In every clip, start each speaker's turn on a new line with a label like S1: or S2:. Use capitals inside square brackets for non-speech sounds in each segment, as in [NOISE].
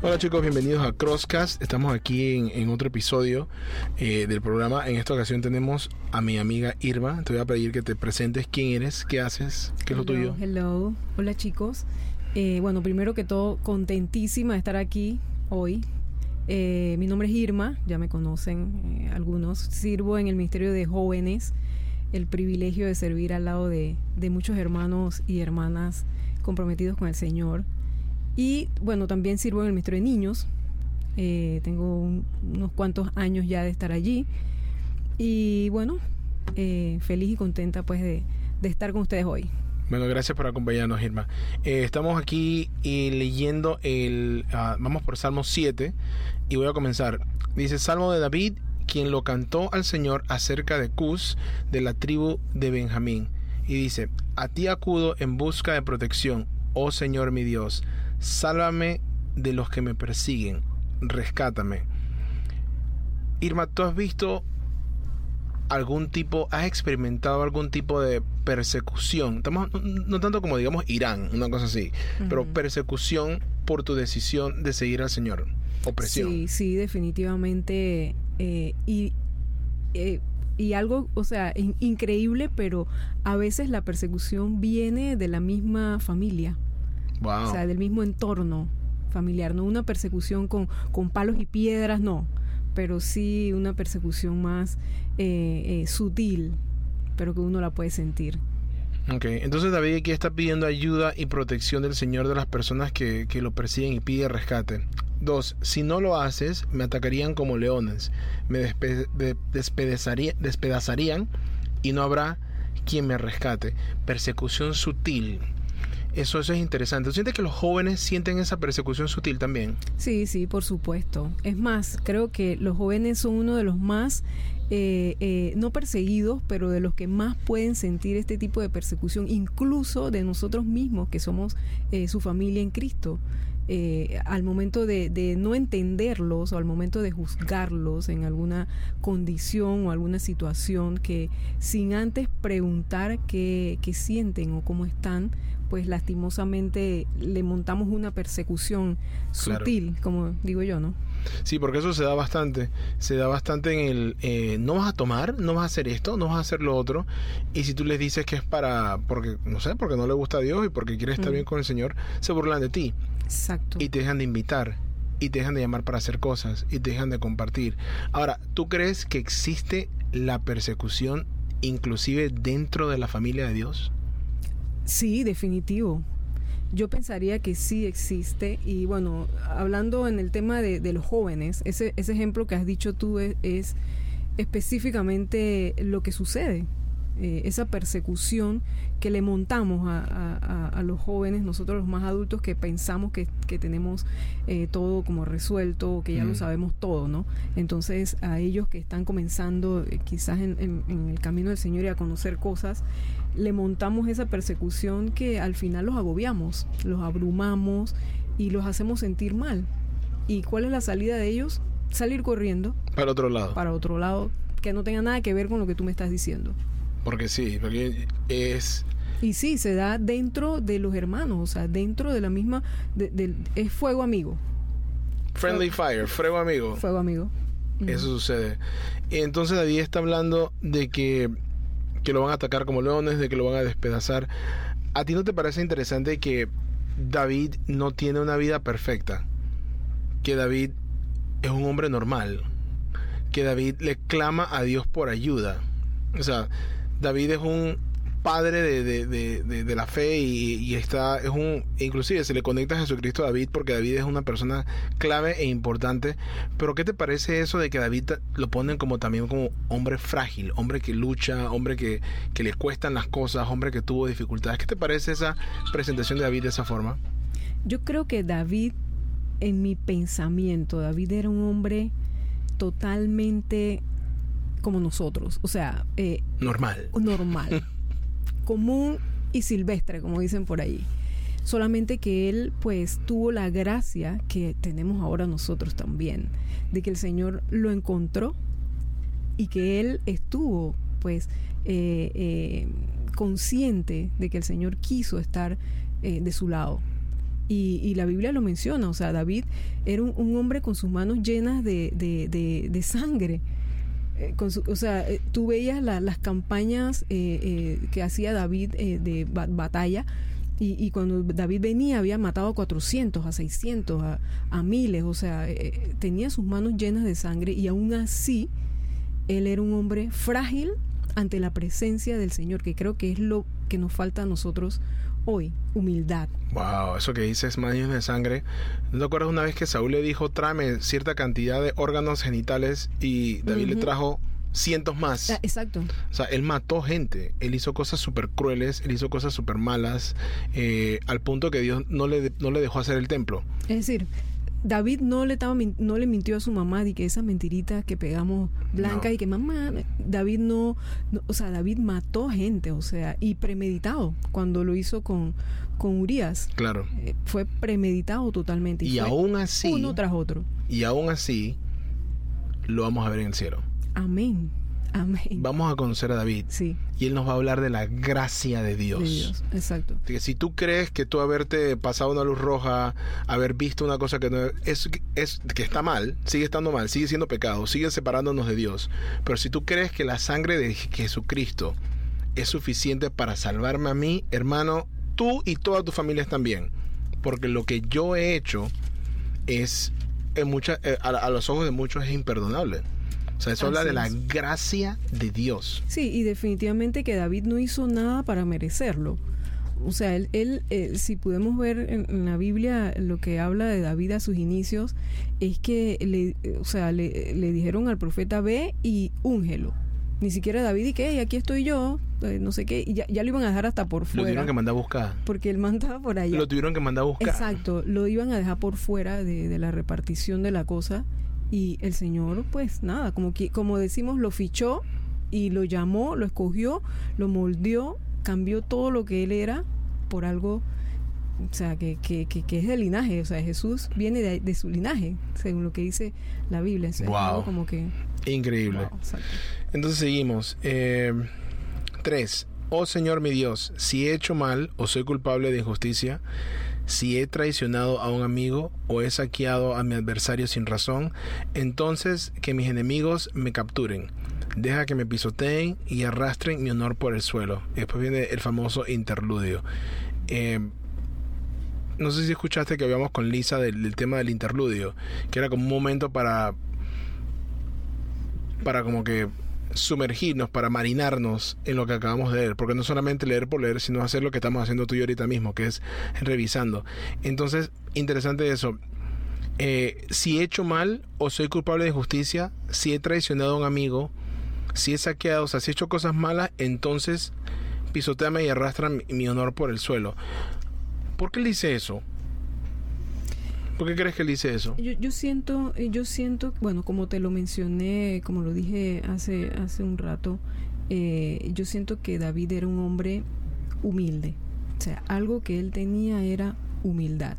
S1: Hola chicos, bienvenidos a Crosscast. Estamos aquí en, otro episodio eh, del programa. En esta ocasión tenemos a mi amiga Irma. Te voy a pedir que te presentes quién eres, qué haces, qué es lo tuyo.
S2: Hello, hola chicos. Eh, bueno, primero que todo, contentísima de estar aquí hoy. Eh, mi nombre es Irma, ya me conocen algunos. Sirvo en el Ministerio de Jóvenes. El privilegio de servir al lado de, muchos hermanos y hermanas comprometidos con el Señor. Y bueno, también sirvo en el Ministerio de Niños. Eh, tengo unos cuantos años ya de estar allí. Y bueno, eh, feliz y contenta pues de, estar con ustedes hoy.
S1: Bueno, gracias por acompañarnos, Irma. Eh, estamos aquí leyendo el... Ah, vamos por Salmo 7 y voy a comenzar. Dice Salmo de David, quien lo cantó al Señor acerca de Cus, de la tribu de Benjamín. Y dice, a ti acudo en busca de protección, oh Señor mi Dios sálvame de los que me persiguen, rescátame. Irma, ¿tú has visto algún tipo, has experimentado algún tipo de persecución? Estamos, no, tanto como digamos Irán, una cosa así, pero persecución por tu decisión de seguir al Señor. Opresión.
S2: Sí, sí, definitivamente. Eh, y, eh, y algo, o sea, increíble, pero a veces la persecución viene de la misma familia. O sea, del mismo entorno familiar, no una persecución con, con palos y piedras, no, pero sí una persecución más eh, eh, sutil, pero que uno la puede sentir.
S1: Ok, entonces David aquí está pidiendo ayuda y protección del Señor de las personas que, que lo persiguen y pide rescate. Dos, si no lo haces, me atacarían como leones, me despedazarían y no habrá quien me rescate. Persecución sutil. Eso, eso es interesante. ¿Sientes que los jóvenes sienten esa persecución sutil también?
S2: Sí, sí, por supuesto. Es más, creo que los jóvenes son uno de los más, eh, eh, no perseguidos, pero de los que más pueden sentir este tipo de persecución, incluso de nosotros mismos, que somos eh, su familia en Cristo. Eh, al momento de, no entenderlos o al momento de juzgarlos en alguna condición o alguna situación que sin antes preguntar qué, sienten o cómo están, pues lastimosamente le montamos una persecución sutil, como digo yo, ¿no?
S1: Sí, porque eso se da bastante. Se da bastante en el eh, no vas a tomar, no vas a hacer esto, no vas a hacer lo otro. Y si tú les dices que es para, porque, no sé, porque no le gusta a Dios y porque quiere estar bien con el Señor, se burlan de ti.
S2: Exacto.
S1: Y te dejan de invitar. Y te dejan de llamar para hacer cosas. Y te dejan de compartir. Ahora, ¿tú crees que existe la persecución inclusive dentro de la familia de Dios?
S2: Sí, definitivo. Yo pensaría que sí existe y bueno, hablando en el tema de, los jóvenes, ese, ese, ejemplo que has dicho tú es específicamente lo que sucede. Eh, esa persecución que le montamos a, los jóvenes, nosotros los más adultos que pensamos que, tenemos eh, todo como resuelto, que ya lo sabemos todo, ¿no? Entonces a ellos que están comenzando eh, quizás en, el camino del Señor y a conocer cosas, le montamos esa persecución que al final los agobiamos, los abrumamos y los hacemos sentir mal. ¿Y cuál es la salida de ellos? Salir corriendo.
S1: Para otro lado.
S2: Para otro lado, que no tenga nada que ver con lo que tú me estás diciendo.
S1: Porque sí, porque es...
S2: Y sí, se da dentro de los hermanos, o sea, dentro de la misma... De, es fuego amigo.
S1: Friendly fire, fuego amigo.
S2: Fuego amigo.
S1: Eso sucede. Entonces David está hablando de que, que lo van a atacar como leones, de que lo van a despedazar. ¿A ti no te parece interesante que David no tiene una vida perfecta? Que David es un hombre normal. Que David le clama a Dios por ayuda. O sea, David es un padre de, la fe y, está, es un, inclusive se le conecta a Jesucristo a David porque David es una persona clave e importante. Pero ¿qué te parece eso de que David lo ponen como también como hombre frágil, hombre que lucha, hombre que, que le cuestan las cosas, hombre que tuvo dificultades? ¿Qué te parece esa presentación de David de esa forma?
S2: Yo creo que David, en mi pensamiento, David era un hombre totalmente como nosotros, o sea...
S1: Eh, normal.
S2: Normal. [LAUGHS] común y silvestre, como dicen por ahí. solamente que él pues tuvo la gracia que tenemos ahora nosotros también, de que el Señor lo encontró y que él estuvo pues eh, eh, consciente de que el Señor quiso estar eh, de su lado. Y, la Biblia lo menciona, o sea, David era un, hombre con sus manos llenas de, de, sangre. Con o sea, tú veías las campañas que hacía David de batalla y, cuando David venía había matado a 400, a 600, a, a miles, o sea, tenía sus manos llenas de sangre y aún así él era un hombre frágil ante la presencia del Señor, que creo que es lo que nos falta a nosotros hoy, humildad.
S1: Wow, eso que dices, manos de sangre. ¿No te acuerdas una vez que Saúl le dijo, tráeme cierta cantidad de órganos genitales y David le trajo cientos más?
S2: Ah, exacto.
S1: O sea, él mató gente, él hizo cosas súper crueles, él hizo cosas súper malas, eh, al punto que Dios no le, no le dejó hacer el templo.
S2: Es decir, David no le, estaba, no le mintió a su mamá de que esa mentirita que pegamos blanca y que mamá, David no, o sea, David mató gente, o sea, y premeditado cuando lo hizo con, con Urias.
S1: Claro.
S2: Eh, fue premeditado totalmente.
S1: Y, aún así.
S2: Uno tras otro.
S1: Y aún así, lo vamos a ver en el cielo.
S2: Amén. Amén.
S1: Vamos a conocer a David.
S2: Sí.
S1: Y él nos va a hablar de la gracia de Dios. De Dios.
S2: Exacto.
S1: Que si tú crees que tú haberte pasado una luz roja, haber visto una cosa que no es, es que está mal, sigue estando mal, sigue siendo pecado, sigue separándonos de Dios. Pero si tú crees que la sangre de Jesucristo es suficiente para salvarme a mí, hermano, tú y toda tu familia también. Porque lo que yo he hecho es en mucha, eh, a los ojos de muchos es imperdonable. O sea, eso habla de la gracia de Dios.
S2: Sí, y definitivamente que David no hizo nada para merecerlo. O sea, él, él eh, si podemos ver en, la Biblia lo que habla de David a sus inicios, es que le, o sea, le, dijeron al profeta, ve y úngelo. Ni siquiera David y que, aquí estoy yo, eh, no sé qué, y ya, lo iban a dejar hasta por fuera.
S1: Lo tuvieron que mandar a buscar.
S2: Porque él mandaba por allá.
S1: Lo tuvieron que mandar a buscar.
S2: Exacto, lo iban a dejar por fuera de, de la repartición de la cosa y el Señor, pues nada, como, que, como decimos, lo fichó y lo llamó, lo escogió, lo moldeó, cambió todo lo que él era por algo, o sea, que, que, que, es de linaje, o sea, Jesús viene de, su linaje, según lo que dice la Biblia.
S1: wow.
S2: como que...
S1: Increíble. Entonces seguimos. Eh, tres. Oh Señor mi Dios, si he hecho mal o soy culpable de injusticia, si he traicionado a un amigo o he saqueado a mi adversario sin razón, entonces que mis enemigos me capturen. Deja que me pisoteen y arrastren mi honor por el suelo. después viene el famoso interludio. Eh, no sé si escuchaste que habíamos con Lisa del, tema del interludio, que era como un momento para para como que sumergirnos, para marinarnos en lo que acabamos de leer, porque no solamente leer por leer, sino hacer lo que estamos haciendo tú y yo ahorita mismo, que es revisando. Entonces, interesante eso. Eh, si he hecho mal o soy culpable de justicia, si he traicionado a un amigo, si he saqueado, o sea, si he hecho cosas malas, entonces pisoteame y arrastra mi honor por el suelo. ¿Por qué le dice eso? ¿Por qué crees que él dice eso?
S2: Yo, yo siento, eh, yo siento, bueno, como te lo mencioné, como lo dije hace, hace un rato, eh, yo siento que David era un hombre humilde. O sea, algo que él tenía era humildad.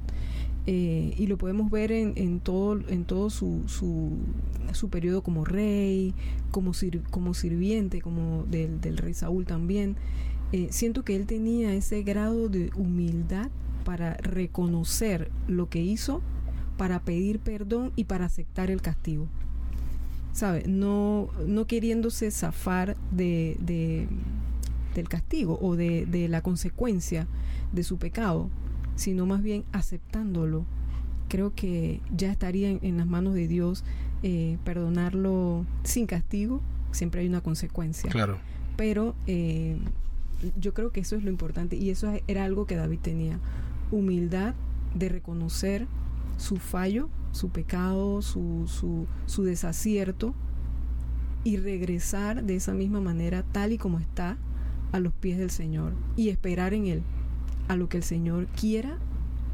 S2: Eh, y lo podemos ver en, en todo, en todo su, su, su periodo como rey, como, como sirviente, como del, del rey Saúl también. siento que él tenía ese grado de humildad para reconocer lo que hizo, para pedir perdón y para aceptar el castigo. ¿Sabe? No, no queriéndose zafar de, del castigo o de, la consecuencia de su pecado, sino más bien aceptándolo. Creo que ya estaría en, las manos de Dios eh, perdonarlo sin castigo. Siempre hay una consecuencia.
S1: Claro.
S2: Pero eh, yo creo que eso es lo importante y eso era algo que David tenía humildad de reconocer su fallo, su pecado, su, su, su desacierto y regresar de esa misma manera tal y como está a los pies del Señor y esperar en Él a lo que el Señor quiera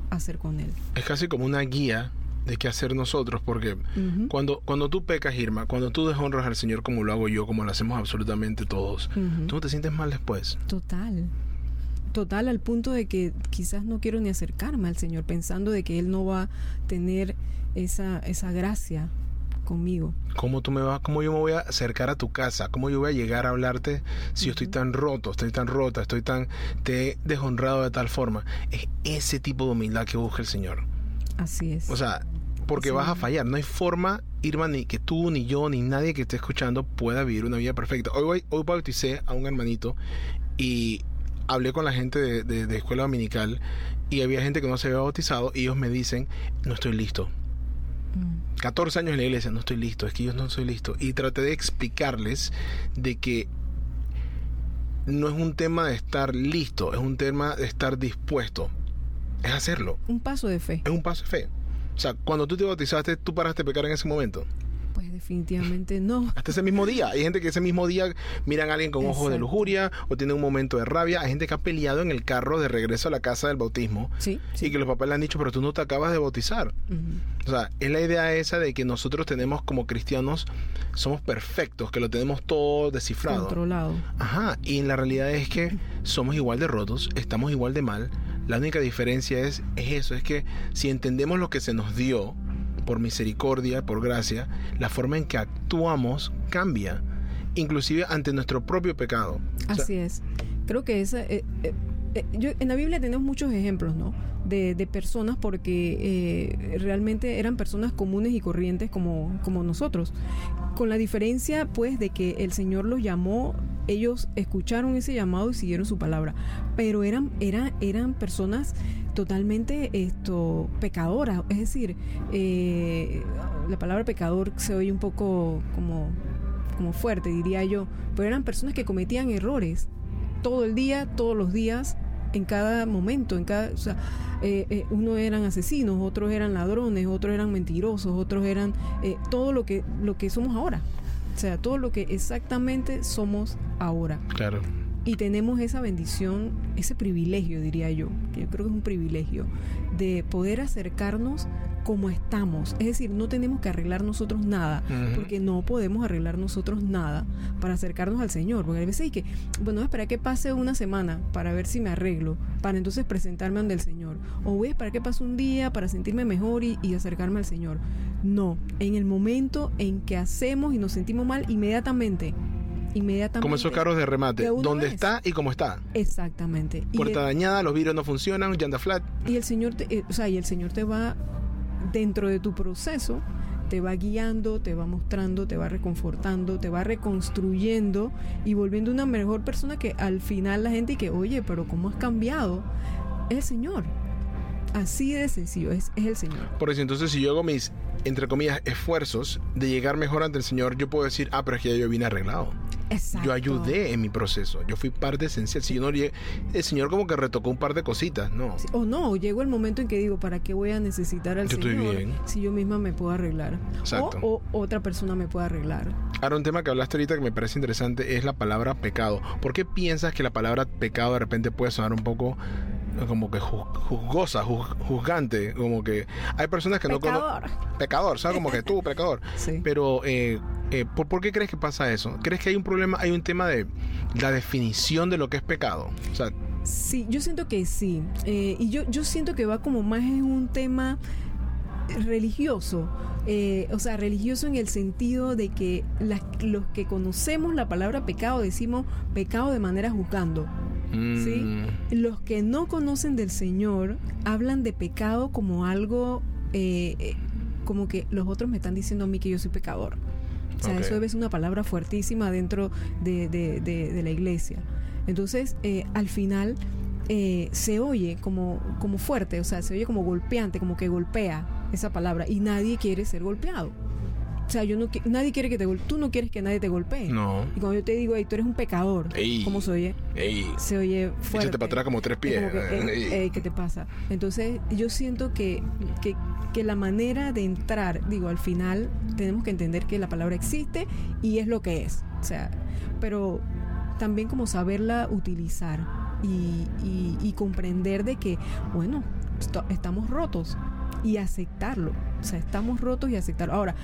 S2: hacer con Él.
S1: Es casi como una guía de qué hacer nosotros, porque cuando, cuando tú pecas, Irma, cuando tú deshonras al Señor como lo hago yo, como lo hacemos absolutamente todos, tú no te sientes mal después.
S2: Total Total, al punto de que quizás no quiero ni acercarme al Señor, pensando de que Él no va a tener esa, esa gracia conmigo.
S1: ¿Cómo tú me vas, cómo yo me voy a acercar a tu casa? ¿Cómo yo voy a llegar a hablarte si yo estoy tan roto, estoy tan rota, estoy tan te he deshonrado de tal forma? Es ese tipo de humildad que busca el Señor.
S2: Así es.
S1: O sea, porque vas a fallar. No hay forma, Irma, ni que tú, ni yo, ni nadie que esté escuchando pueda vivir una vida perfecta. Hoy, hoy bauticé a un hermanito y hablé con la gente de, de, escuela dominical y había gente que no se había bautizado y ellos me dicen, no estoy listo. 14 mm. años en la iglesia, no estoy listo, es que yo no estoy listo. Y traté de explicarles de que no es un tema de estar listo, es un tema de estar dispuesto. Es hacerlo.
S2: Un paso de fe.
S1: Es un paso de fe. O sea, cuando tú te bautizaste, ¿tú paraste de pecar en ese momento?
S2: Pues definitivamente no. [LAUGHS]
S1: Hasta ese mismo día. Hay gente que ese mismo día miran a alguien con ojos de lujuria o tiene un momento de rabia. Hay gente que ha peleado en el carro de regreso a la casa del bautismo.
S2: Sí.
S1: Y que los papás le han dicho, pero tú no te acabas de bautizar. O sea, es la idea esa de que nosotros tenemos como cristianos, somos perfectos, que lo tenemos todo descifrado.
S2: Controlado.
S1: Ajá. Y la realidad es que somos igual de rotos, estamos igual de mal la única diferencia es, es eso, es que si entendemos lo que se nos dio, por misericordia, por gracia, la forma en que actuamos cambia, inclusive ante nuestro propio pecado.
S2: Así es. Creo que esa... Eh, eh, eh, yo, en la Biblia tenemos muchos ejemplos, ¿no? De, de personas porque realmente eran personas comunes y corrientes como, como nosotros. Con la diferencia, pues, de que el Señor los llamó ellos escucharon ese llamado y siguieron su palabra, pero eran, eran, eran personas totalmente esto pecadoras, es decir, eh, la palabra pecador se oye un poco como, como fuerte, diría yo, pero eran personas que cometían errores todo el día, todos los días, en cada momento, en cada, o sea, eh, eh, unos eran asesinos, otros eran ladrones, otros eran mentirosos, otros eran todo lo que lo que somos ahora. O sea, todo lo que exactamente somos ahora.
S1: Claro.
S2: Y tenemos esa bendición, ese privilegio, diría yo, que yo creo que es un privilegio, de poder acercarnos como estamos. Es decir, no tenemos que arreglar nosotros nada, porque no podemos arreglar nosotros nada para acercarnos al Señor. Porque a veces hay que, bueno, esperar que pase una semana para ver si me arreglo, para entonces presentarme ante el Señor. O voy a esperar que pase un día para sentirme mejor y, y acercarme al Señor. No, en el momento en que hacemos y nos sentimos mal, inmediatamente inmediatamente.
S1: Como esos carros de remate, donde está y cómo está.
S2: Exactamente.
S1: Puerta dañada, los vidrios no funcionan, llanta flat.
S2: Y el Señor, te, eh, o sea, y el Señor te va dentro de tu proceso te va guiando, te va mostrando, te va reconfortando, te va reconstruyendo y volviendo una mejor persona que al final la gente y que, oye, pero ¿cómo has cambiado? Es el Señor. Así de sencillo, es, es el Señor.
S1: Por eso entonces si yo hago mis, entre comillas, esfuerzos de llegar mejor ante el Señor, yo puedo decir, ah, pero es que ya yo vine arreglado. Yo ayudé en mi proceso, yo fui parte esencial. Si yo no el Señor como que retocó un par de cositas, ¿no?
S2: o no, llegó el momento en que digo, ¿para qué voy a necesitar al Señor si yo misma me puedo arreglar?
S1: Exacto.
S2: O, otra persona me puede arreglar.
S1: Ahora, un tema que hablaste ahorita que me parece interesante es la palabra pecado. ¿Por qué piensas que la palabra pecado de repente puede sonar un poco como que juzgosa, juzgante, como que hay personas que
S2: no
S1: conocen... Pecador, ¿sabes? Como que tú, pecador. [LAUGHS]
S2: Sí.
S1: Pero, eh, eh, ¿por, qué crees que pasa eso? ¿Crees que hay un problema, hay un tema de la definición de lo que es pecado? O sea,
S2: sí, yo siento que sí. Eh, y yo, yo siento que va como más en un tema religioso. o sea, religioso en el sentido de que los que conocemos la palabra pecado decimos pecado de manera juzgando. ¿Sí? Mm. Los que no conocen del Señor hablan de pecado como algo, eh, como que los otros me están diciendo a mí que yo soy pecador. O sea, eso es una palabra fuertísima dentro de, la iglesia. Entonces, eh, al final, eh, se oye como, como fuerte, o sea, se oye como golpeante, como que golpea esa palabra y nadie quiere ser golpeado. O sea, yo no, nadie quiere que te Tú no quieres que nadie te golpee.
S1: No.
S2: Y cuando yo te digo, hey, tú eres un pecador, ¿cómo se oye? Se oye fuerte.
S1: Échate para atrás como tres pies.
S2: ¿qué te pasa? Entonces, yo siento que, que, que la manera de entrar, digo, al final tenemos que entender que la palabra existe y es lo que es. O sea, pero también como saberla utilizar y, y, y comprender de que, bueno, estamos rotos y aceptarlo. O sea, estamos rotos y aceptarlo. Ahora,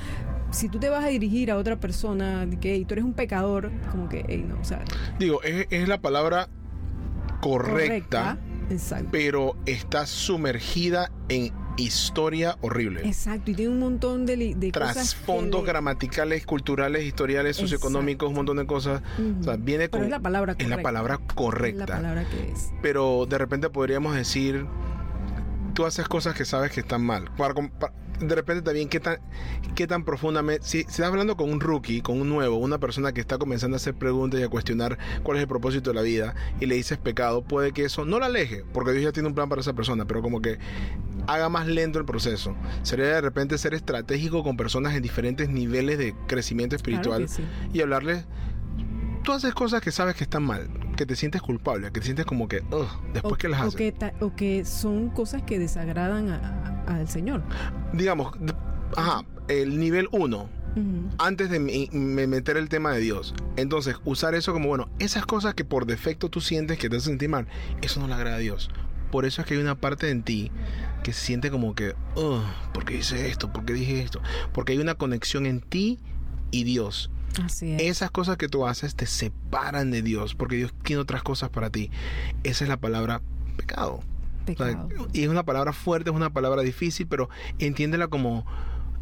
S2: si tú te vas a dirigir a otra persona, que tú eres un pecador, como que, no, o sea.
S1: Digo, es, es la palabra correcta,
S2: Exacto.
S1: pero está sumergida en historia horrible.
S2: Exacto, y tiene un montón de, de
S1: Trasfondos
S2: le-
S1: gramaticales, culturales, historiales, socioeconómicos, un montón de cosas. O sea, viene
S2: Pero
S1: con.
S2: es la palabra
S1: es
S2: correcta.
S1: la palabra correcta.
S2: Es la palabra que es.
S1: Pero de repente podríamos decir, tú haces cosas que sabes que están mal. Para com- pa- de repente también, ¿qué tan, qué tan profundamente... Si, si estás hablando con un rookie, con un nuevo, una persona que está comenzando a hacer preguntas y a cuestionar cuál es el propósito de la vida, y le dices pecado, puede que eso no la aleje, porque Dios ya tiene un plan para esa persona, pero como que haga más lento el proceso. Sería de repente ser estratégico con personas en diferentes niveles de crecimiento espiritual
S2: Claro que sí.
S1: y hablarles tú haces cosas que sabes que están mal, que te sientes culpable, que te sientes como que, "Ugh", después
S2: o,
S1: que las
S2: o
S1: haces.
S2: que ta- o que son cosas que desagradan al Señor.
S1: Digamos, ajá, el nivel 1,
S2: Ujú.
S1: antes de me meter el tema de Dios. Entonces, usar eso como, bueno, esas cosas que por defecto tú sientes que te hacen sentir mal, eso no le agrada a Dios. Por eso es que hay una parte en ti que se siente como que, "Ugh, ¿por qué hice esto? ¿Por qué dije esto? Porque hay una conexión en ti y Dios.
S2: Así es.
S1: Esas cosas que tú haces te separan de Dios, porque Dios tiene otras cosas para ti. Esa es la palabra pecado. O sea,
S2: pecado.
S1: y es una palabra fuerte, es una palabra difícil, pero entiéndela como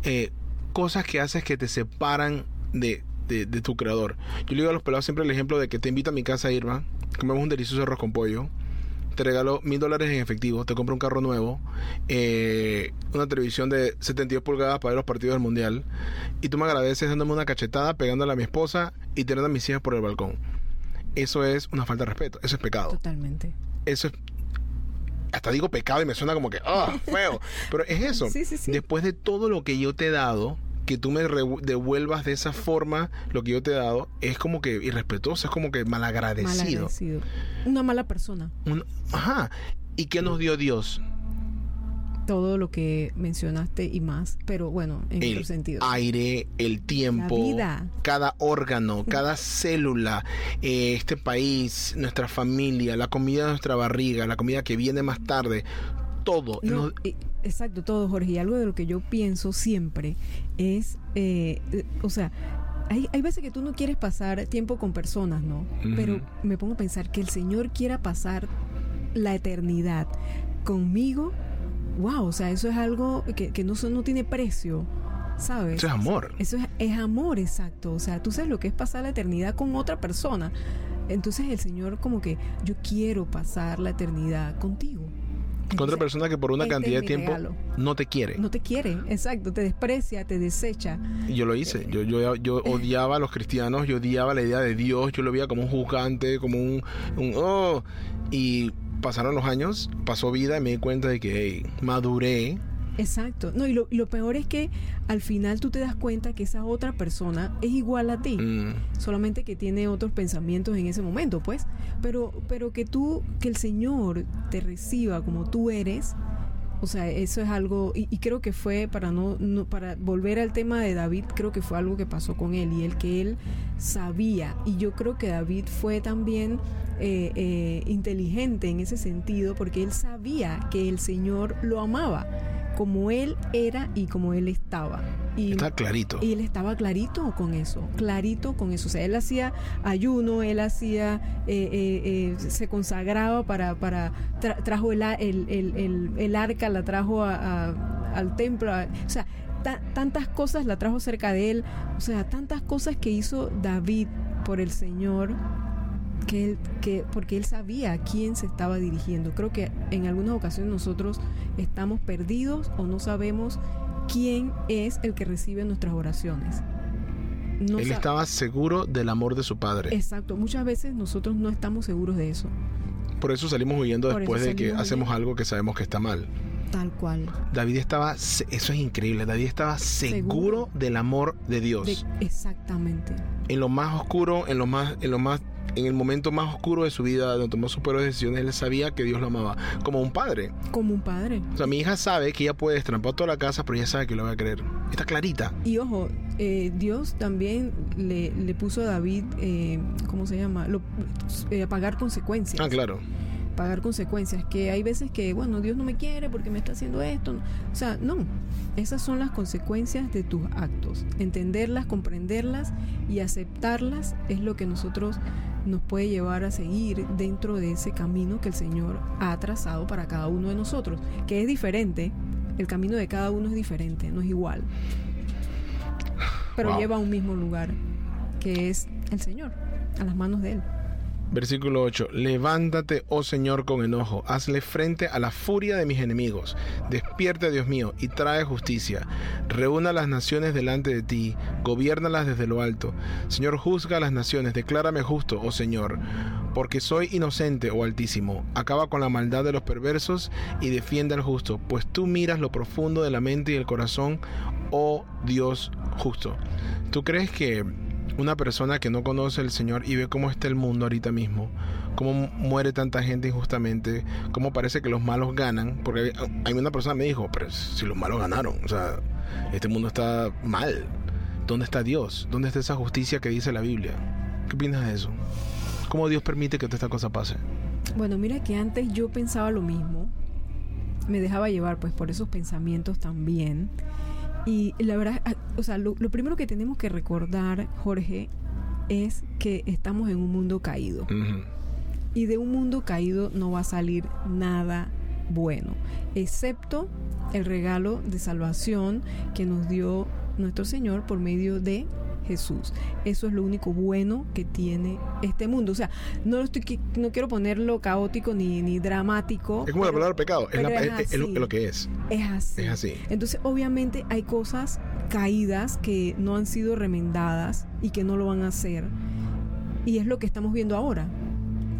S1: eh, cosas que haces que te separan de, de- de tu creador. Yo le digo a los pelados siempre el ejemplo de que te invito a mi casa, Irma, comemos un delicioso arroz con pollo, te regalo mil dólares en efectivo, te compro un carro nuevo, eh, una televisión de 72 pulgadas para ver los partidos del mundial, y tú me agradeces dándome una cachetada, pegándole a mi esposa y tirando a mis hijas por el balcón. Eso es una falta de respeto, eso es pecado
S2: Totalmente.
S1: eso es hasta digo pecado y me suena como que ah feo [LAUGHS] pero es eso
S2: Sí, sí, sí.
S1: después de todo lo que yo te he dado que tú me devuelvas de esa forma lo que yo te he dado es como que irrespetuoso es como que malagradecido
S2: Malagradecido. Una mala persona.
S1: Un- ajá y qué nos dio Dios
S2: Todo lo que mencionaste y más, pero bueno, en
S1: el
S2: otro sentido.
S1: aire, el tiempo,
S2: La vida.
S1: cada órgano, cada célula, eh, este país, nuestra familia, la comida de nuestra barriga, la comida que viene más tarde, todo.
S2: No, exacto, todo, Jorge. Y algo de lo que yo pienso siempre es, eh, eh, o sea, hay, hay veces que tú no quieres pasar tiempo con personas, ¿no? Pero me pongo a pensar que el Señor quiera pasar la eternidad conmigo. Wow, o sea, eso es algo que, que no, no tiene precio, ¿sabes?
S1: Eso es amor.
S2: Eso es, es amor, exacto. O sea, tú sabes lo que es pasar la eternidad con otra persona. Entonces el Señor como que yo quiero pasar la eternidad contigo.
S1: Con otra persona que por una
S2: este es
S1: cantidad de tiempo
S2: regalo.
S1: no te quiere.
S2: No te quiere, exacto, te desprecia, te desecha.
S1: Yo lo hice. Yo, yo, yo odiaba a los cristianos, yo odiaba la idea de Dios, yo lo veía como un juzgante, como un, un oh. Y pasaron los años, pasó vida y me di cuenta de que hey, maduré.
S2: Exacto. No, y lo, lo peor es que al final tú te das cuenta que esa otra persona es igual a ti.
S1: Mm,
S2: solamente que tiene otros pensamientos en ese momento, pues. Pero, pero que tú, que el Señor te reciba como tú eres, o sea, eso es algo, y, y creo que fue para no, no, para volver al tema de David, creo que fue algo que pasó con él y el que él sabía. Y yo creo que David fue también eh, eh, inteligente en ese sentido, porque él sabía que el Señor lo amaba, como él era y como él estaba. Y,
S1: está clarito.
S2: y él estaba clarito con eso, clarito con eso. O sea, él hacía ayuno, él hacía, eh, eh, eh, se consagraba para, para tra- trajo el, el, el, el- el arca, la trajo a- a- al templo. a- o sea, ta- tantas cosas la trajo cerca de él. O sea, tantas cosas que hizo David por el Señor. Que él, que, porque él sabía a quién se estaba dirigiendo. Creo que en algunas ocasiones nosotros estamos perdidos o no sabemos quién es el que recibe nuestras oraciones. No
S1: Él estaba seguro del amor de su padre.
S2: Exacto, muchas veces nosotros no estamos seguros de eso,
S1: Por eso salimos huyendo
S2: Por
S1: después de que
S2: salimos
S1: hacemos
S2: huyendo.
S1: algo que sabemos que está mal.
S2: tal cual.
S1: David estaba, eso es increíble, David estaba seguro,
S2: Seguro.
S1: del amor de Dios.
S2: De- exactamente.
S1: En lo más oscuro, en lo más, en lo más, en el momento más oscuro de su vida, donde tomó sus peores decisiones, él sabía que Dios lo amaba, como un padre.
S2: Como un padre.
S1: O sea, mi hija sabe que ella puede destrampar toda la casa, pero ella sabe que lo va a creer. Está clarita.
S2: Y ojo, eh, Dios también le, le puso a David, eh, ¿cómo se llama? Lo, eh, pagar consecuencias.
S1: Ah, claro.
S2: pagar consecuencias, que hay veces que, bueno, Dios no me quiere porque me está haciendo esto. O sea, no, esas son las consecuencias de tus actos. Entenderlas, comprenderlas y aceptarlas es lo que nosotros nos puede llevar a seguir dentro de ese camino que el Señor ha trazado para cada uno de nosotros, que es diferente, el camino de cada uno es diferente, no es igual, pero
S1: Wow.
S2: lleva a un mismo lugar, que es el Señor, a las manos de Él.
S1: Versículo 8. Levántate, oh Señor, con enojo. Hazle frente a la furia de mis enemigos. Despierte, Dios mío, y trae justicia. Reúna las naciones delante de ti. Gobiérnalas desde lo alto. Señor, juzga a las naciones. Declárame justo, oh Señor. Porque soy inocente, oh Altísimo. Acaba con la maldad de los perversos y defiende al justo. Pues tú miras lo profundo de la mente y el corazón, oh Dios justo. ¿Tú crees que una persona que no conoce al Señor y ve cómo está el mundo ahorita mismo, cómo muere tanta gente injustamente, cómo parece que los malos ganan, porque hay, una persona me dijo, pero si los malos ganaron, o sea, este mundo está mal. ¿Dónde está Dios? ¿Dónde está esa justicia que dice la Biblia? ¿Qué opinas de eso? ¿Cómo Dios permite que toda esta cosa pase?
S2: Bueno, mira que antes yo pensaba lo mismo, me dejaba llevar pues por esos pensamientos también. Y la verdad, ah, o sea, lo, lo primero que tenemos que recordar, Jorge, es que estamos en un mundo caído. Y de un mundo caído no va a salir nada bueno, excepto el regalo de salvación que nos dio nuestro Señor por medio de Jesús. Eso es lo único bueno que tiene este mundo. O sea, no, lo estoy, no quiero ponerlo caótico ni, ni dramático.
S1: Es como la
S2: pero
S1: palabra pecado, es, la- lo, que es.
S2: Es así.
S1: Es así.
S2: Entonces, obviamente hay cosas caídas que no han sido remendadas y que no lo van a hacer. Y es lo que estamos viendo ahora.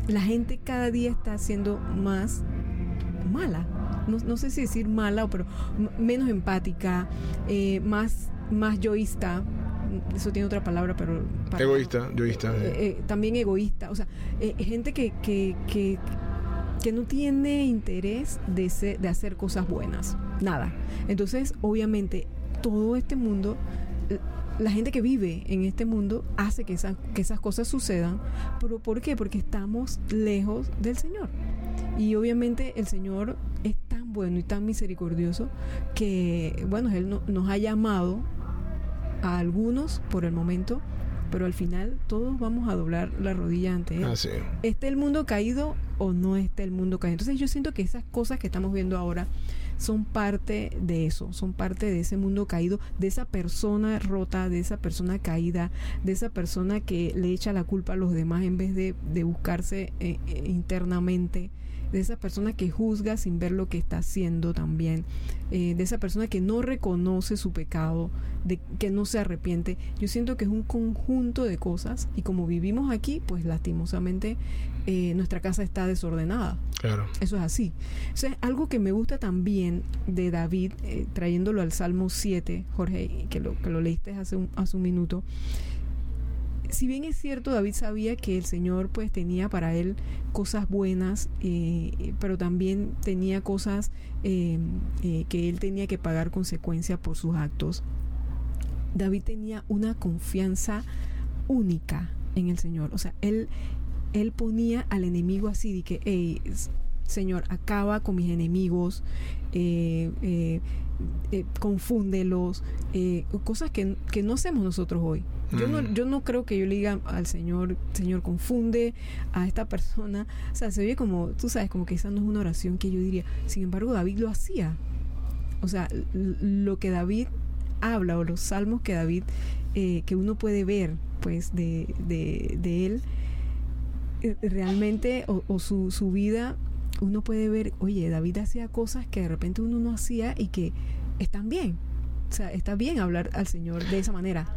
S2: La gente cada día está siendo más mala. No, no sé si decir mala, o pero menos empática, eh, más, más yoísta. Eso tiene otra palabra, pero... para-
S1: Egoísta, yoísta.
S2: eh, eh, también egoísta. O sea, eh, gente que, que, que, que no tiene interés de, ser- de hacer cosas buenas. Nada. Entonces, obviamente, todo este mundo, la gente que vive en este mundo hace que, esas que esas cosas sucedan. ¿Pero por qué? Porque estamos lejos del Señor. Y obviamente el Señor es tan bueno y tan misericordioso que, bueno, Él no- nos ha llamado a algunos por el momento, pero al final todos vamos a doblar la rodilla ante Él.
S1: Ah, sí.
S2: ¿Esté el mundo caído o no esté el mundo caído? Entonces yo siento que esas cosas que estamos viendo ahora son parte de eso, son parte de ese mundo caído, de esa persona rota, de esa persona caída, de esa persona que le echa la culpa a los demás en vez de, de buscarse eh, eh, internamente, de esa persona que juzga sin ver lo que está haciendo también, eh, de esa persona que no reconoce su pecado, de que no se arrepiente. Yo siento que es un conjunto de cosas y como vivimos aquí, pues lastimosamente eh, nuestra casa está desordenada.
S1: Claro.
S2: Eso es así. O sea, algo que me gusta también de David, eh, trayéndolo al Salmo 7, Jorge, que lo, que lo leíste hace un, hace un minuto. Si bien es cierto, David sabía que el Señor pues tenía para él cosas buenas, eh, pero también tenía cosas eh, eh, que él tenía que pagar consecuencias por sus actos. David tenía una confianza única en el Señor. O sea, él, él ponía al enemigo así de que, Señor, acaba con mis enemigos, eh, eh, eh, confúndelos, eh, cosas que, que no hacemos nosotros hoy. Yo no,
S1: Mm.
S2: yo no creo que yo le diga al Señor, Señor, confunde a esta persona. O sea, se oye como, tú sabes, como que esa no es una oración que yo diría. Sin embargo, David lo hacía. O sea, lo que David habla o los salmos que David, eh, que uno puede ver, pues, de, de, de él, eh, realmente, o, o su, su vida, uno puede ver, oye, David hacía cosas que de repente uno no hacía y que están bien. O sea, está bien hablar al Señor de esa manera.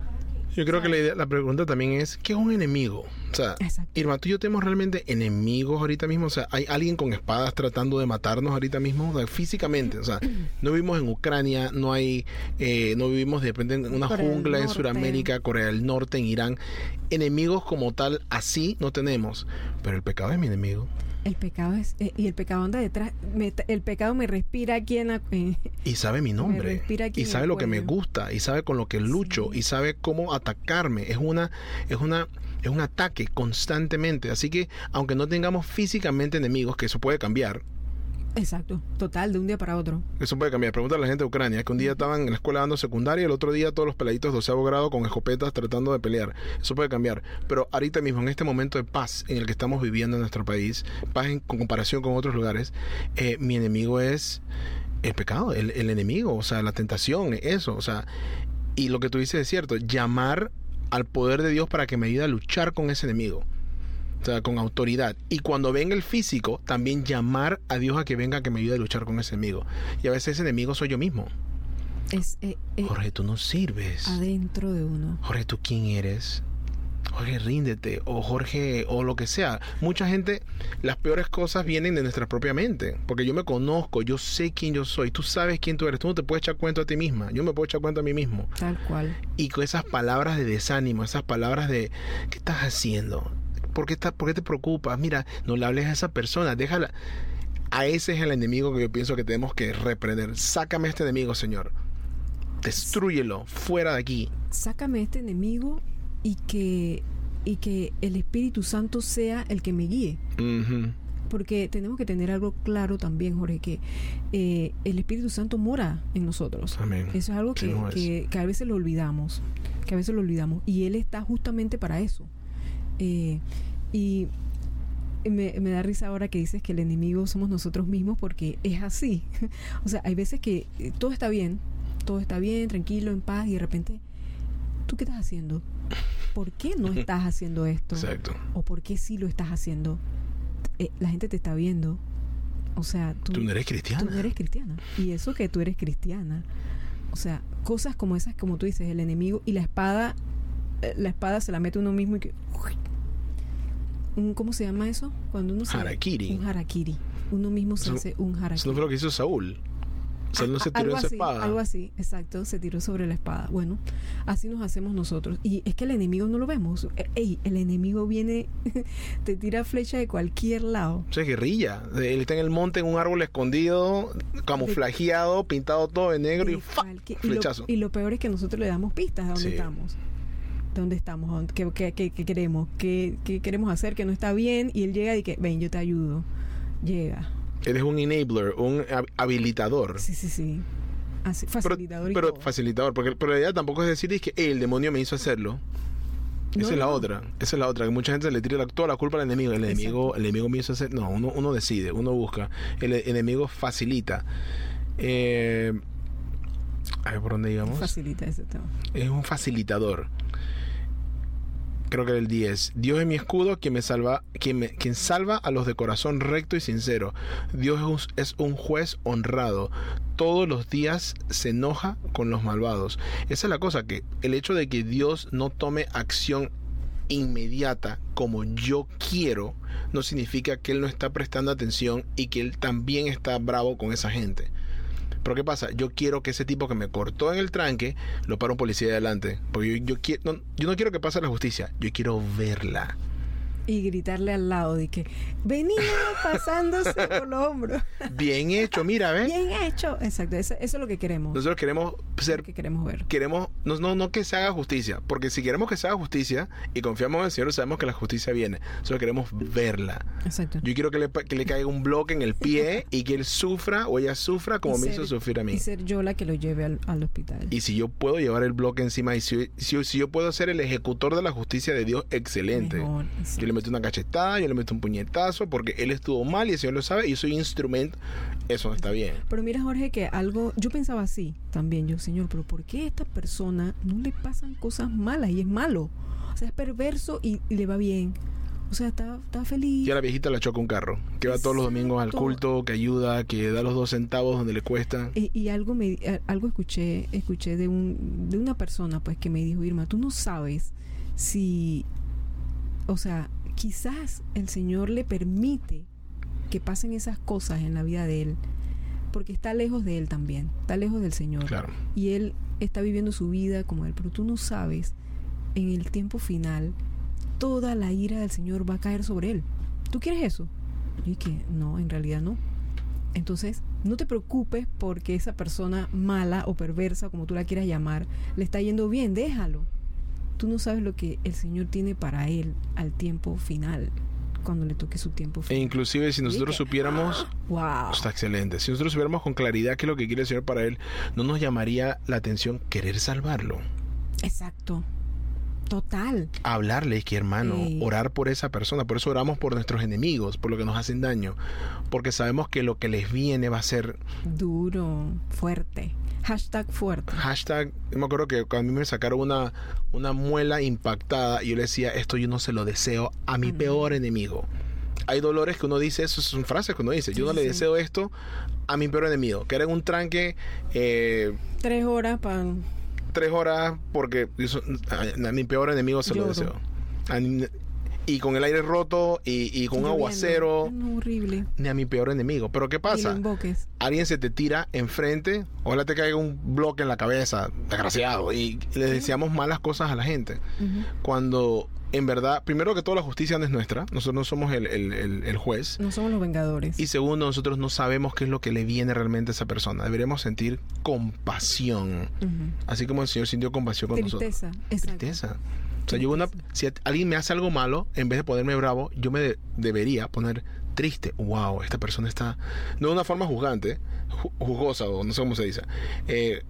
S1: Yo creo que la, idea- la pregunta también es, ¿qué es un enemigo? O sea,
S2: Exacto.
S1: Irma, tú y yo tenemos realmente enemigos ahorita mismo. O sea, hay alguien con espadas tratando de matarnos ahorita mismo, o sea, físicamente. O sea, no vivimos en Ucrania, no hay, eh, no vivimos de repente en una
S2: Corea
S1: jungla en. Sudamérica, Corea del Norte, en Irán. Enemigos como tal, así no tenemos. Pero el pecado es mi enemigo.
S2: El pecado es, eh, y el pecado anda detrás, me- el pecado me respira aquí en la... eh,
S1: Y sabe mi [LAUGHS] nombre. Y sabe lo que me gusta. Y sabe con lo que lucho.
S2: Sí.
S1: Y sabe cómo atacarme. Es una, es una, es un ataque constantemente. Así que, aunque no tengamos físicamente enemigos, que eso puede cambiar,
S2: Exacto, total, de un día para otro.
S1: Eso puede cambiar. Pregunta a la gente de Ucrania, que un día estaban en la escuela dando secundaria y el otro día todos los peladitos de doceavo grado con escopetas tratando de pelear. Eso puede cambiar. Pero ahorita mismo, en este momento de paz en el que estamos viviendo en nuestro país, paz en comparación con otros lugares, eh, mi enemigo es el pecado, el, el enemigo, o sea, la tentación, eso, o sea, y lo que tú dices es cierto, llamar al poder de Dios para que me ayude a luchar con ese enemigo. O sea, con autoridad. Y cuando venga el físico, también llamar a Dios a que venga que me ayude a luchar con ese enemigo. Y a veces ese enemigo soy yo mismo.
S2: Es, eh, eh,
S1: Jorge, tú no sirves.
S2: adentro de uno.
S1: Jorge, ¿tú quién eres? Jorge, ríndete. O Jorge, o lo que sea. Mucha gente, las peores cosas vienen de nuestra propia mente. Porque yo me conozco, yo sé quién yo soy. Tú sabes quién tú eres. Tú no te puedes echar cuenta a ti misma. Yo me puedo echar cuenta a mí mismo.
S2: Tal cual.
S1: Y con esas palabras de desánimo, esas palabras de, ¿qué estás haciendo? ¿Por qué, está, ¿Por qué te preocupas? Mira, no le hables a esa persona, déjala. A ese es el enemigo que yo pienso que tenemos que reprender. Sácame este enemigo, Señor. Destrúyelo, fuera de aquí.
S2: Sácame este enemigo y que, y que el Espíritu Santo sea el que me guíe. Porque tenemos que tener algo claro también, Jorge, que eh, el Espíritu Santo mora en nosotros.
S1: Amén.
S2: Eso es algo
S1: Sí,
S2: que,
S1: no es.
S2: que- que a veces lo olvidamos, que a veces lo olvidamos. Y Él está justamente para eso. Eh, y me, me da risa ahora que dices que el enemigo somos nosotros mismos porque es así. [LAUGHS] o sea, hay veces que eh, todo está bien, todo está bien, tranquilo, en paz, y de repente, ¿tú qué estás haciendo? ¿Por qué no estás haciendo esto?
S1: Exacto.
S2: ¿O por qué sí lo estás haciendo? Eh, la gente te está viendo. O sea, tú,
S1: Tú no eres
S2: tú
S1: cristiano.
S2: no eres cristiana. Y eso que tú eres cristiana. O sea, cosas como esas, como tú dices, el enemigo y la espada, eh, la espada se la mete uno mismo y que... Un, ¿Cómo se llama eso? Cuando uno se...
S1: Harakiri.
S2: Un harakiri. Uno mismo se
S1: Eso-
S2: hace un harakiri.
S1: Eso no fue lo que hizo Saúl. Saúl no se
S2: A-
S1: tiró
S2: algo
S1: esa
S2: así,
S1: espada.
S2: Algo así, exacto, se tiró sobre la espada. Bueno, así nos hacemos nosotros. Y es que el enemigo no lo vemos. E- Ey, el enemigo viene, [LAUGHS] te tira flecha de cualquier lado.
S1: O sea, es guerrilla. Él está en el monte, en un árbol escondido, camuflajeado, pintado todo de negro y
S2: De
S1: ¡fa!
S2: cualquier- y, lo,
S1: flechazo.
S2: y lo peor es que nosotros le damos pistas de dónde
S1: Sí.
S2: estamos. De dónde estamos, qué, qué- qué- qué queremos, qué, qué queremos hacer que no está bien. Y él llega y que, ven, yo te ayudo. Llega.
S1: Eres un enabler, un hab- habilitador.
S2: Sí, sí, sí. Así,
S1: Pero,
S2: facilitador y
S1: pero
S2: todo.
S1: facilitador, porque pero la idea tampoco es decir es que "Ey, el demonio me hizo hacerlo.
S2: No,
S1: Esa es la otra, esa es la otra, que mucha gente le tira la- toda la culpa al enemigo. El enemigo, el enemigo me hizo hacer. No, uno, uno decide, uno busca. El, enemigo facilita. Eh, a ver por dónde íbamos.
S2: Facilita ese tema.
S1: es un facilitador. Creo que era el 10. Dios es mi escudo, quien me salva, quien, me- quien salva a los de corazón recto y sincero. Dios es un, es un juez honrado. Todos los días se enoja con los malvados. Esa es la cosa, que el hecho de que Dios no tome acción inmediata como yo quiero, no significa que Él no está prestando atención y que Él también está bravo con esa gente. Pero ¿qué pasa? Yo quiero que ese tipo que me cortó en el tranque lo para un policía de adelante. Porque yo, quiero, no, yo no quiero que pase la justicia, yo quiero verla.
S2: Y gritarle al lado de que venía pasándose por los hombros. [LAUGHS]
S1: Bien hecho, mira, ¿ves?
S2: Bien hecho. Exacto, eso, eso es lo que queremos.
S1: Nosotros queremos
S2: Lo
S1: ser
S2: que queremos ver.
S1: queremos, no, no, no que se haga justicia, porque si queremos que se haga justicia y confiamos en el Señor, sabemos que la justicia viene. Solo queremos verla.
S2: Exacto.
S1: Yo quiero que le, que le caiga un bloque en el pie y que él sufra o ella sufra como me hizo sufrir a mí.
S2: Y ser yo la que lo lleve al, al hospital.
S1: Y si yo puedo llevar el bloque encima y si, si, si yo puedo ser el ejecutor de la justicia de Dios, excelente.
S2: Mejor.
S1: Le meto una cachetada, yo le meto un puñetazo porque él estuvo mal y el Señor lo sabe y yo soy instrumento. Eso no está bien.
S2: Pero mira, Jorge, que algo. Yo pensaba así también, yo, Señor, pero ¿por qué a esta persona no le pasan cosas malas y es malo? O sea, es perverso y, y le va bien. O sea, está, está feliz.
S1: Y a la viejita la choca un carro, que va todos los domingos al culto, que ayuda, que da los dos centavos donde le cuesta.
S2: Y, y algo me algo escuché escuché de un de una persona pues que me dijo Irma tú no sabes si o sea quizás el Señor le permite que pasen esas cosas en la vida de él porque está lejos de él también está lejos del Señor
S1: Claro.
S2: y él está viviendo su vida como él pero tú no sabes en el tiempo final toda la ira del Señor va a caer sobre él tú quieres eso y que no en realidad no entonces, no te preocupes porque esa persona mala o perversa, como tú la quieras llamar, le está yendo bien, déjalo. Tú no sabes lo que el Señor tiene para él al tiempo final. cuando le toque su tiempo.
S1: E
S2: final.
S1: inclusive si nosotros supiéramos,
S2: Wow.
S1: está excelente, si nosotros supiéramos con claridad qué es lo que quiere el Señor para él, no nos llamaría la atención querer salvarlo.
S2: Exacto. Total.
S1: hablarle que hermano, orar por esa persona. Por eso oramos por nuestros enemigos, por lo que nos hacen daño. Porque sabemos que lo que les viene va a ser
S2: Duro. Fuerte. Hashtag fuerte.
S1: hashtag. yo Me acuerdo que cuando a mí me sacaron una, una muela impactada, y yo le decía, esto yo no se lo deseo a mi peor enemigo. Hay dolores que uno dice, eso son frases que uno dice, yo
S2: Sí,
S1: no le
S2: sí.
S1: deseo esto a mi peor enemigo. Que era en un tranque eh,
S2: Tres horas para...
S1: tres horas porque a, a mi peor enemigo se lo deseo. A y con el aire roto y, y con un aguacero.
S2: No, horrible.
S1: ni a mi peor enemigo. Pero ¿qué pasa? Alguien se te tira enfrente, ojalá te caiga un bloque en la cabeza, desgraciado, y le deseamos malas cosas a la gente. Cuando en verdad, primero que todo la justicia no es nuestra, nosotros no somos el, el- el- el juez.
S2: No somos los vengadores.
S1: Y segundo, nosotros no sabemos qué es lo que le viene realmente a esa persona. Deberíamos sentir compasión, así como el Señor sintió compasión con nosotros.
S2: Tristeza. Exacto.
S1: Tristeza. O sea, yo una, si alguien me hace algo malo, en vez de ponerme bravo, yo me de- debería poner triste. Wow, esta persona está. No de una forma juzgante, ju- juzgosa, o no sé cómo se dice. Eh,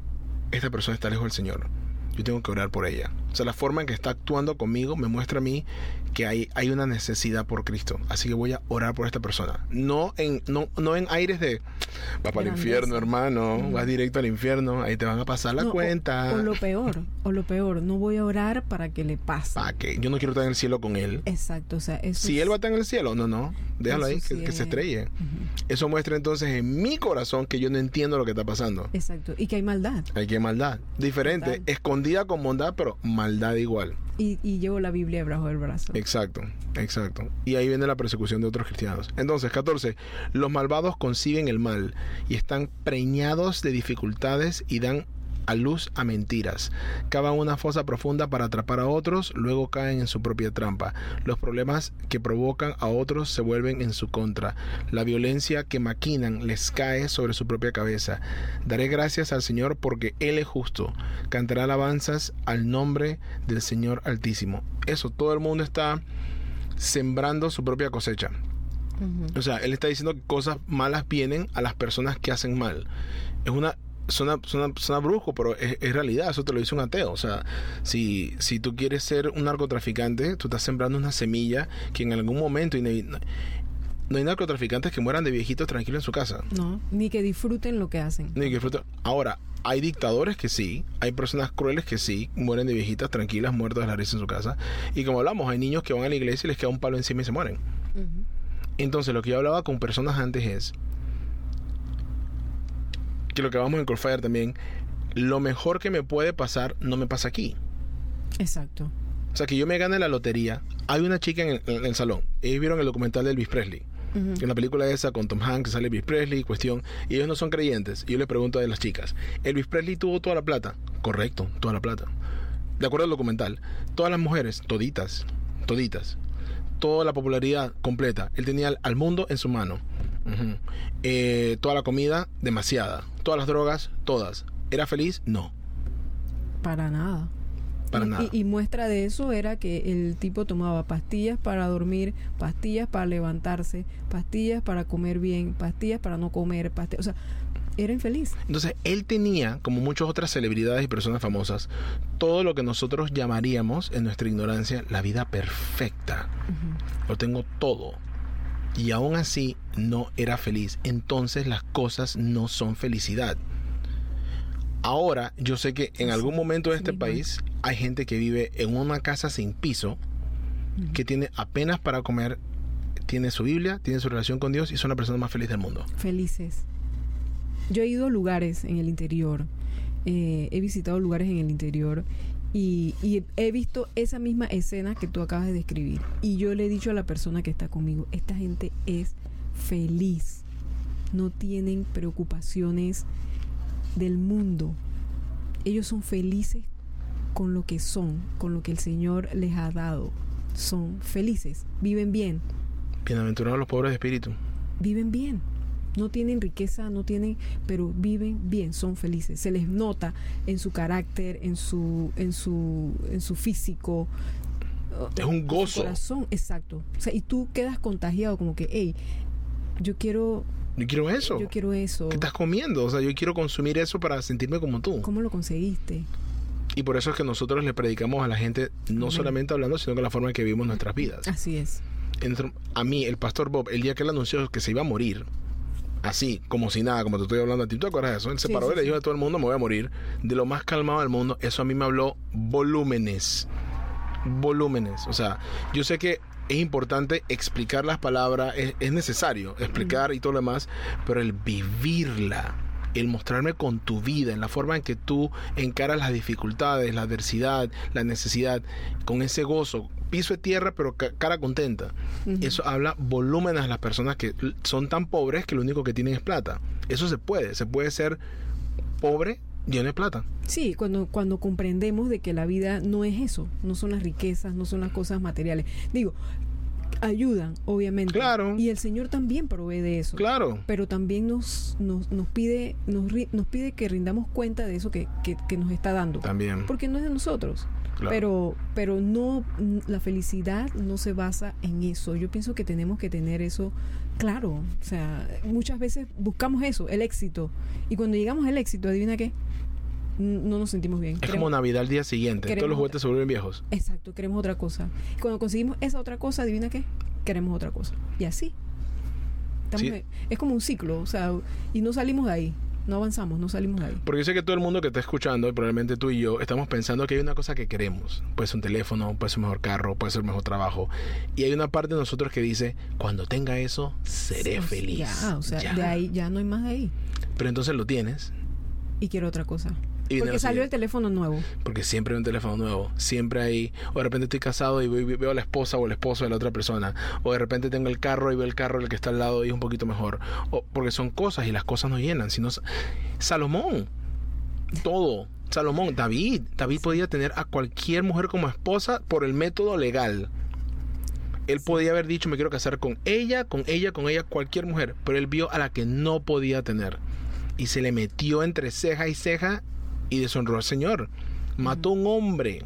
S1: esta persona está lejos del Señor. Yo tengo que orar por ella. O sea, la forma en que está actuando conmigo me muestra a mí que hay, hay una necesidad por Cristo. Así que voy a orar por esta persona. No en, no, no en aires de va para el infierno, hermano.
S2: Mm.
S1: Vas directo al infierno. Ahí te van a pasar la
S2: No,
S1: cuenta.
S2: O, lo peor, o lo peor, no voy a orar para que le pase.
S1: ¿Para qué? Yo no quiero estar en el cielo con él.
S2: Exacto, o sea, eso
S1: Si
S2: es-
S1: él va a estar en el cielo, no, no. Déjalo ahí, que, se
S2: es.
S1: estrelle. Eso muestra entonces en mi corazón que yo no entiendo lo que está pasando.
S2: Exacto, y que hay maldad.
S1: Hay que maldad. Diferente,
S2: Total.
S1: Escondida con bondad, pero maldad igual.
S2: Y, y llevo la Biblia debajo del brazo.
S1: Exacto, exacto. Y ahí viene la persecución de otros cristianos. Entonces, 14. Los malvados conciben el mal y están preñados de dificultades y dan a luz a mentiras. Cavan una fosa profunda para atrapar a otros, luego caen en su propia trampa. Los problemas que provocan a otros se vuelven en su contra. La violencia que maquinan les cae sobre su propia cabeza. Daré gracias al Señor porque Él es justo. Cantará alabanzas al nombre del Señor Altísimo. Eso, todo el mundo está sembrando su propia cosecha. O sea, él está diciendo que cosas malas vienen a las personas que hacen mal. Es una. Suena, suena, suena brusco, pero es, es realidad. Eso te lo dice un ateo. O sea, si, si tú quieres ser un narcotraficante, tú estás sembrando una semilla que en algún momento. no, hay, narcotraficantes que mueran de viejitos tranquilos en su casa.
S2: No, ni que disfruten lo que hacen.
S1: Ni que disfruten. Ahora, hay dictadores que sí, hay personas crueles que sí, mueren de viejitas tranquilas, muertas de la risa en su casa. Y como hablamos, hay niños que van a la iglesia y les queda un palo encima y se mueren. Entonces, lo que yo hablaba con personas antes es que lo que vamos en Corfire también, lo mejor que me puede pasar no me pasa aquí.
S2: Exacto.
S1: O sea, que yo me gane la lotería. Hay una chica en el, en el salón. Ellos vieron el documental de Elvis Presley. En la película esa con Tom Hanks sale Elvis Presley, cuestión. Y ellos no son creyentes. Y yo les pregunto a las chicas: ¿Elvis Presley tuvo toda la plata? Correcto, toda la plata. De acuerdo al documental, todas las mujeres, toditas, toditas, toda la popularidad completa. Él tenía al mundo en su mano. Eh, toda la comida, demasiada. Todas las drogas, todas. ¿Era feliz? No,
S2: Para nada.
S1: para
S2: y,
S1: nada.
S2: Y, y muestra de eso era que el tipo tomaba pastillas para dormir, pastillas para levantarse, pastillas para comer bien, pastillas para no comer, pastillas, o sea, era infeliz.
S1: Entonces, él tenía, como muchas otras celebridades y personas famosas, todo lo que nosotros llamaríamos, en nuestra ignorancia, la vida perfecta. Lo tengo todo. Y aún así no era feliz. Entonces las cosas no son felicidad. Ahora, yo sé que en algún momento de este país hay gente que vive en una casa sin piso, que tiene apenas para comer, tiene su Biblia, tiene su relación con Dios y son la persona más feliz del mundo.
S2: Felices. Yo he ido a lugares en el interior, eh, he visitado lugares en el interior y, y he visto esa misma escena que tú acabas de describir. Y yo le he dicho a la persona que está conmigo, esta gente es feliz, no tienen preocupaciones del mundo. Ellos son felices con lo que son, con lo que el Señor les ha dado. Son felices, viven bien,
S1: Bienaventurados los pobres de espíritu.
S2: viven bien. No tienen riqueza, no tienen, pero viven bien, son felices. Se les nota en su carácter, en su, en su, en su físico.
S1: Es un gozo.
S2: corazón, exacto. O sea, y tú quedas contagiado como que, hey, yo quiero
S1: Yo quiero eso.
S2: yo quiero eso.
S1: ¿Qué estás comiendo? O sea, yo quiero consumir eso para sentirme como tú.
S2: ¿Cómo lo conseguiste?
S1: Y por eso es que nosotros le predicamos a la gente, no
S2: Amén.
S1: solamente hablando, sino con la forma en que vivimos nuestras vidas.
S2: Así es.
S1: A mí, el pastor Bob, el día que él anunció que se iba a morir, así, como si nada, como te estoy hablando a ti, ¿tú te acuerdas de eso? Él se
S2: Sí,
S1: paró
S2: sí,
S1: y le dijo a todo el mundo, me voy a morir, de lo más calmado del mundo. Eso a mí me habló volúmenes. Volúmenes. O sea, yo sé que es importante explicar las palabras, es, es necesario explicar y todo lo demás, pero el vivirla, el mostrarme con tu vida, en la forma en que tú encaras las dificultades, la adversidad, la necesidad, con ese gozo, piso de tierra, pero ca- cara contenta.
S2: Ujú.
S1: Eso habla volúmenes a las personas que son tan pobres que lo único que tienen es plata. Eso se puede, se puede ser pobre lleno de plata.
S2: Sí, cuando, cuando comprendemos de que la vida no es eso, no son las riquezas, no son las cosas materiales. Digo, ayudan, obviamente.
S1: Claro.
S2: Y el Señor también provee de eso.
S1: Claro.
S2: Pero también nos, nos, nos pide, nos, nos pide que rindamos cuenta de eso que, que, que nos está dando.
S1: También.
S2: Porque no es de nosotros.
S1: Claro.
S2: Pero, pero no, la felicidad no se basa en eso. Yo pienso que tenemos que tener eso claro. O sea, muchas veces buscamos eso, el éxito. Y cuando llegamos al éxito, adivina qué, no nos sentimos bien.
S1: Es
S2: Queremos-
S1: como Navidad al día siguiente. Todos los juguetes se vuelven viejos.
S2: Exacto, queremos otra cosa. Y cuando conseguimos esa otra cosa, adivina qué, queremos otra cosa. Y así. Estamos
S1: Sí.
S2: en- Es como un ciclo, o sea, y no salimos de ahí. No avanzamos, no salimos de ahí.
S1: Porque yo sé que todo el mundo que está escuchando, y probablemente tú y yo, estamos pensando que hay una cosa que queremos. Puede ser un teléfono, puede ser un mejor carro, puede ser un mejor trabajo. Y hay una parte de nosotros que dice, cuando tenga eso, seré
S2: O sea,
S1: feliz.
S2: Ya, o sea,
S1: Ya.
S2: de ahí ya no hay más de ahí.
S1: Pero entonces lo tienes.
S2: Y quiero otra cosa.
S1: Y
S2: Porque salió el teléfono nuevo.
S1: Porque siempre hay un teléfono nuevo. Siempre hay. O de repente estoy casado y veo a la esposa o el esposo de la otra persona. O de repente tengo el carro y veo el carro del que está al lado y es un poquito mejor. O porque son cosas y las cosas nos llenan. Si no, Salomón. Todo. Salomón, David. David podía tener a cualquier mujer como esposa por el método legal. Él podía haber dicho, me quiero casar con ella, con ella, con ella, cualquier mujer. Pero él vio a la que no podía tener. Y se le metió entre ceja y ceja y deshonró al Señor. Mató a un hombre.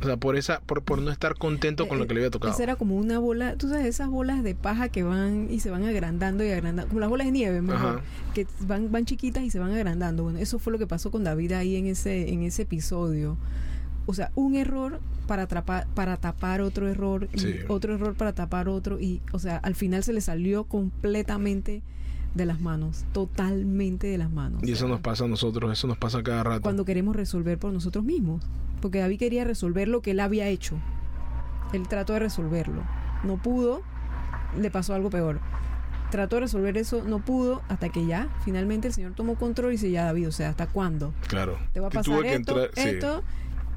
S1: O sea, por esa, por, por no estar contento con lo que le había tocado.
S2: Esa era como una bola, tú sabes, esas bolas de paja que van y se van agrandando y agrandando, como las bolas de nieve, mejor, que van, van chiquitas y se van agrandando. Bueno, eso fue lo que pasó con David ahí en ese, en ese episodio. O sea, un error para atrapar, para tapar otro error, y otro error para tapar otro, y, o sea, al final se le salió completamente de las manos, totalmente de las manos.
S1: Y eso nos pasa a nosotros, eso nos pasa cada rato.
S2: cuando queremos resolver por nosotros mismos. Porque David quería resolver lo que él había hecho. Él trató de resolverlo. No pudo, le pasó algo peor. Trató de resolver eso, no pudo, hasta que ya, finalmente el Señor tomó control y dice, ya David, o sea, ¿hasta cuándo?
S1: Claro.
S2: Te va a pasar
S1: que
S2: esto,
S1: entrar- sí.
S2: esto,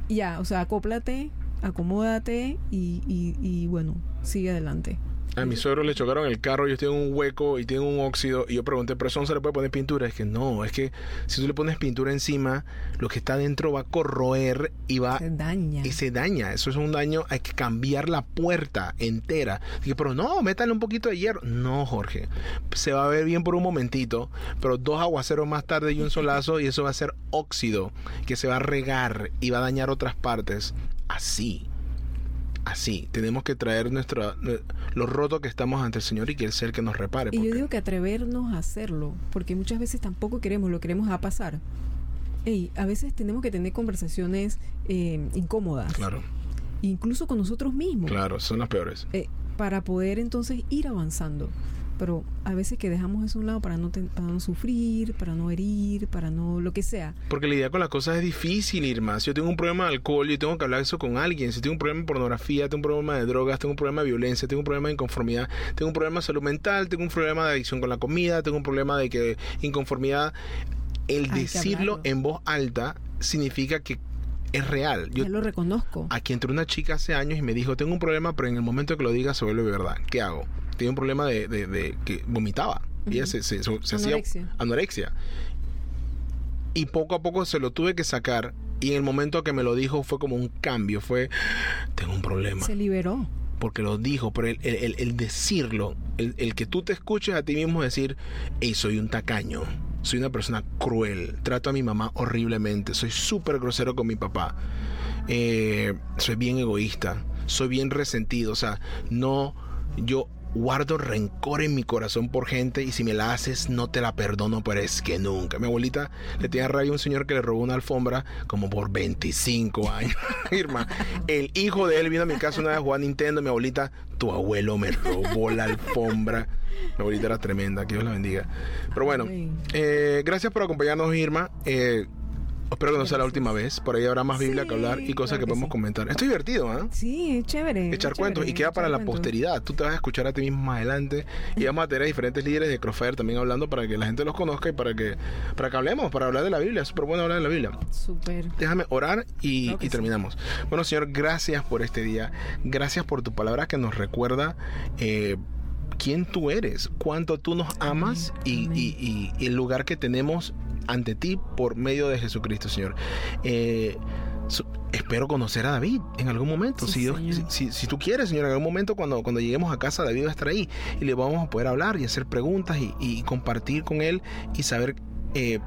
S2: ya, o sea, acóplate, acomódate y, y, y bueno, sigue adelante.
S1: A mi suegro le chocaron el carro, ellos tienen un hueco y tienen un óxido. Y yo pregunté, ¿pero eso no se le puede poner pintura? Es que no, es que si tú le pones pintura encima, lo que está dentro va a corroer y va
S2: Se daña.
S1: y se daña. Eso es un daño, hay que cambiar la puerta entera. Dije, pero no, métale un poquito de hierro. No, Jorge, se va a ver bien por un momentito, pero dos aguaceros más tarde y un solazo y eso va a ser óxido que se va a regar y va a dañar otras partes. Así. Así, tenemos que traer nuestra, lo roto que estamos ante el Señor y que Él sea el que nos repare.
S2: Y yo digo que atrevernos a hacerlo, porque muchas veces tampoco queremos, lo queremos a pasar. Ey, a veces tenemos que tener conversaciones eh, incómodas,
S1: Claro,
S2: incluso con nosotros mismos,
S1: claro, son las peores.
S2: eh, para poder entonces ir avanzando. Pero a veces que dejamos eso a un lado para no, ten- para no sufrir, para no herir, para no lo que sea.
S1: Porque lidiar con las cosas es difícil, Irma. Si yo tengo un problema de alcohol, yo tengo que hablar eso con alguien. Si tengo un problema de pornografía, tengo un problema de drogas, tengo un problema de violencia, tengo un problema de inconformidad, tengo un problema de salud mental, tengo un problema de adicción con la comida, tengo un problema de que inconformidad. El
S2: Hay
S1: decirlo en voz alta significa que es real. Yo
S2: ya lo reconozco.
S1: aquí entró una chica hace años y me dijo, tengo un problema, pero en el momento que lo diga se vuelve verdad. ¿Qué hago? Tenía un problema de, de- de que vomitaba. Ella
S2: Ujú.
S1: se, se- se- se hacía Anorexia. Y poco a poco se lo tuve que sacar. Y en el momento que me lo dijo fue como un cambio. Fue, tengo un problema.
S2: Se liberó.
S1: Porque lo dijo, pero el, el- el- el decirlo, el, el que tú te escuches a ti mismo decir, hey, soy un tacaño. Soy una persona cruel. Trato a mi mamá horriblemente. Soy súper grosero con mi papá. eh, soy bien egoísta. soy bien resentido, o sea, no, yo guardo rencor en mi corazón por gente y si me la haces no te la perdono, pero es que nunca. Mi abuelita le tenía rabia a un señor que le robó una alfombra como por 25 años. [LAUGHS] Irma, el hijo de él vino a mi casa una vez a jugar Nintendo. Mi abuelita, tu abuelo me robó la alfombra. Mi abuelita era tremenda, que Dios la bendiga. Pero bueno, eh, gracias por acompañarnos, Irma. Eh, Espero que no sea la última vez. Por ahí habrá más Biblia que hablar y cosas que podemos comentar. Esto es divertido, ¿ah?
S2: Sí, es chévere.
S1: Echar cuentos y queda para la posteridad. Tú te vas a escuchar a ti mismo más adelante y vamos a tener a diferentes líderes de Crossfire también hablando para que la gente los conozca y para que para que hablemos, para hablar de la Biblia. Es súper bueno hablar de la Biblia.
S2: Súper.
S1: Déjame orar y, terminamos. Bueno, Señor, gracias por este día. Gracias por tu palabra que nos recuerda. Eh, quién tú eres, cuánto tú nos amas y, el lugar que tenemos ante ti por medio de Jesucristo, Señor. Eh, espero conocer a David en algún momento. si, si, tú quieres, Señor, en algún momento cuando, cuando lleguemos a casa, David va a estar ahí y le vamos a poder hablar y hacer preguntas y, compartir con él y saber eh,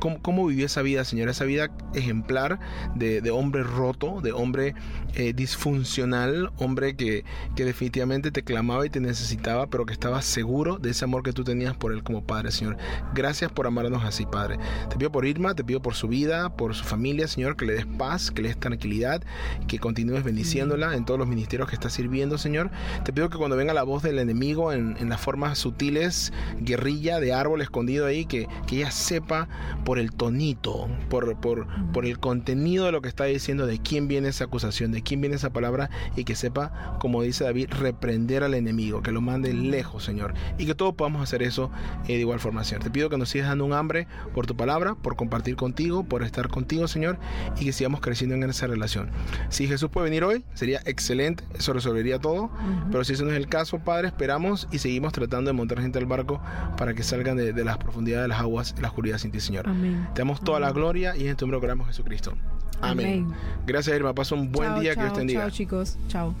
S1: cómo, vivió esa vida, Señor, esa vida ejemplar de, hombre roto, de hombre eh, disfuncional, hombre que, que, definitivamente te clamaba y te necesitaba, pero que estaba seguro de ese amor que tú tenías por él como Padre, Señor. Gracias por amarnos así, Padre. Te pido por Irma, te pido por su vida, por su familia, Señor, que le des paz, que le des tranquilidad, que continúes bendiciéndola en todos los ministerios que está sirviendo, Señor. Te pido que cuando venga la voz del enemigo en, las formas sutiles, guerrilla de árbol escondido ahí, que, que ella sepa por el tonito, por, por, por el contenido de lo que está diciendo, de quién viene esa acusación, de quién viene esa palabra y que sepa, como dice David, reprender al enemigo, que lo mande lejos, Señor. Y que todos podamos hacer eso eh, de igual forma, Señor. Te pido que nos sigas dando un hambre por tu palabra, por compartir contigo, por estar contigo, Señor, y que sigamos creciendo en esa relación. Si Jesús puede venir hoy, sería excelente, eso resolvería todo. Pero si ese no es el caso, Padre, esperamos y seguimos tratando de montar gente al barco para que salgan de, las profundidades de las aguas, la oscuridad sin ti, Señor. Te damos toda la gloria y en tu nombre oramos Jesucristo. Amén. Gracias, Irma. Pasa un buen día. que Dios te bendiga.
S2: Chao, chicos. Chao.